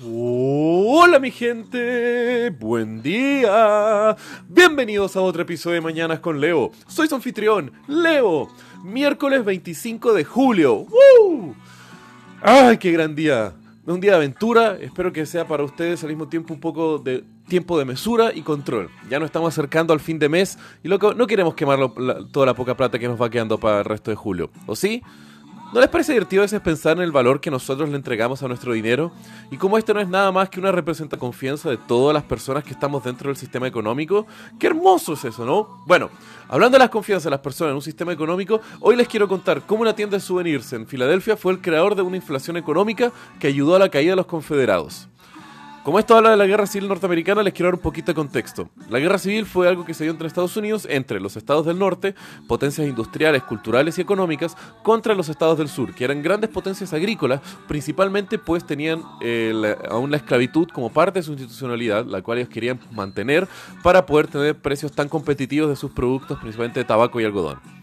Hola mi gente, buen día. Bienvenidos a otro episodio de Mañanas con Leo. Soy su anfitrión, Leo. Miércoles 25 de julio. ¡Woo! ¡Ay, qué gran día! Un día de aventura, espero que sea para ustedes al mismo tiempo un poco de tiempo de mesura y control. Ya nos estamos acercando al fin de mes y loco, no queremos quemar lo- la- toda la poca plata que nos va quedando para el resto de julio. ¿O sí? ¿No les parece divertido a veces pensar en el valor que nosotros le entregamos a nuestro dinero? Y como este no es nada más que una representa confianza de todas las personas que estamos dentro del sistema económico. ¡Qué hermoso es eso, ¿no? Bueno, hablando de las confianzas de las personas en un sistema económico, hoy les quiero contar cómo una tienda de souvenirs en Filadelfia fue el creador de una inflación económica que ayudó a la caída de los confederados. Como esto habla de la guerra civil norteamericana, les quiero dar un poquito de contexto. La guerra civil fue algo que se dio entre Estados Unidos, entre los estados del norte, potencias industriales, culturales y económicas, contra los estados del sur, que eran grandes potencias agrícolas, principalmente pues tenían eh, la- aún la esclavitud como parte de su institucionalidad, la cual ellos querían mantener para poder tener precios tan competitivos de sus productos, principalmente de tabaco y algodón.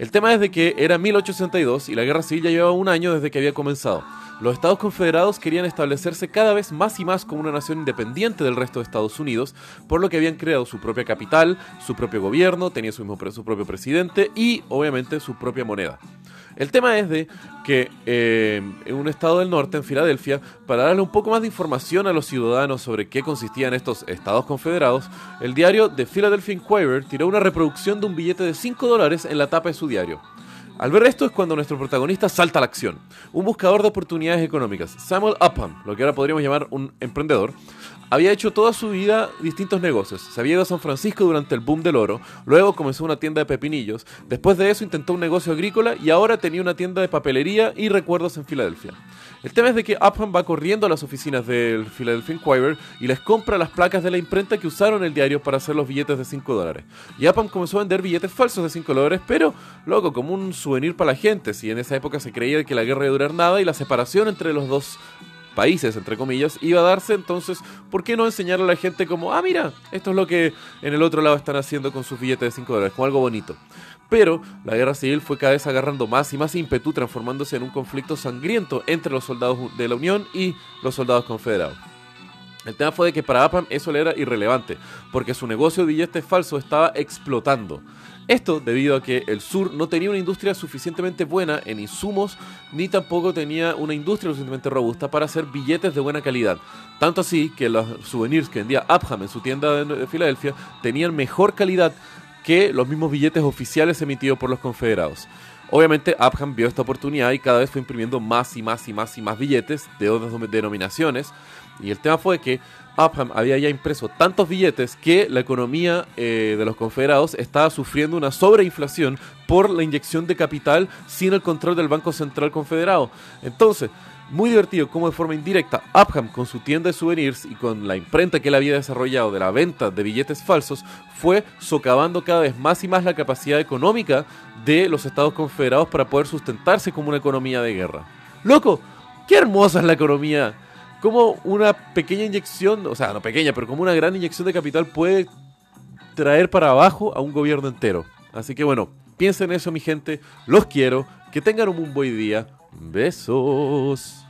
El tema es de que era 1862 y la guerra civil ya llevaba un año desde que había comenzado. Los Estados Confederados querían establecerse cada vez más y más como una nación independiente del resto de Estados Unidos, por lo que habían creado su propia capital, su propio gobierno, tenía su, mismo su propio presidente y obviamente su propia moneda. El tema es de que eh, en un estado del norte, en Filadelfia, para darle un poco más de información a los ciudadanos sobre qué consistían estos estados confederados, el diario The Philadelphia Inquirer tiró una reproducción de un billete de 5 dólares en la tapa de su diario. Al ver esto es cuando nuestro protagonista salta a la acción. Un buscador de oportunidades económicas, Samuel Upham, lo que ahora podríamos llamar un emprendedor, había hecho toda su vida distintos negocios. Se había ido a San Francisco durante el boom del oro, luego comenzó una tienda de pepinillos, después de eso intentó un negocio agrícola y ahora tenía una tienda de papelería y recuerdos en Filadelfia. El tema es de que Upham va corriendo a las oficinas del Philadelphia Inquirer y les compra las placas de la imprenta que usaron el diario para hacer los billetes de 5 dólares. Y Upham comenzó a vender billetes falsos de 5 dólares, pero, loco, como un souvenir para la gente, si en esa época se creía que la guerra iba a durar nada y la separación entre los dos países, entre comillas, iba a darse, entonces, ¿por qué no enseñarle a la gente como, ah, mira, esto es lo que en el otro lado están haciendo con sus billetes de 5 dólares, como algo bonito? Pero la guerra civil fue cada vez agarrando más y más ímpetu, transformándose en un conflicto sangriento entre los soldados de la Unión y los soldados confederados. El tema fue de que para Upham eso le era irrelevante, porque su negocio de billetes falsos estaba explotando. Esto debido a que el sur no tenía una industria suficientemente buena en insumos, ni tampoco tenía una industria suficientemente robusta para hacer billetes de buena calidad. Tanto así que los souvenirs que vendía Upham en su tienda de Filadelfia tenían mejor calidad que los mismos billetes oficiales emitidos por los confederados. Obviamente Upham vio esta oportunidad y cada vez fue imprimiendo más y más y más y más billetes de otras denominaciones. Y el tema fue que Upham había ya impreso tantos billetes que la economía eh, de los confederados estaba sufriendo una sobreinflación por la inyección de capital sin el control del Banco Central Confederado. Entonces, muy divertido cómo de forma indirecta Upham con su tienda de souvenirs y con la imprenta que él había desarrollado de la venta de billetes falsos fue socavando cada vez más y más la capacidad económica de los Estados Confederados para poder sustentarse como una economía de guerra. Loco, qué hermosa es la economía. Como una pequeña inyección, o sea, no pequeña, pero como una gran inyección de capital puede traer para abajo a un gobierno entero. Así que bueno, piensen en eso mi gente, los quiero, que tengan un buen día. Besos.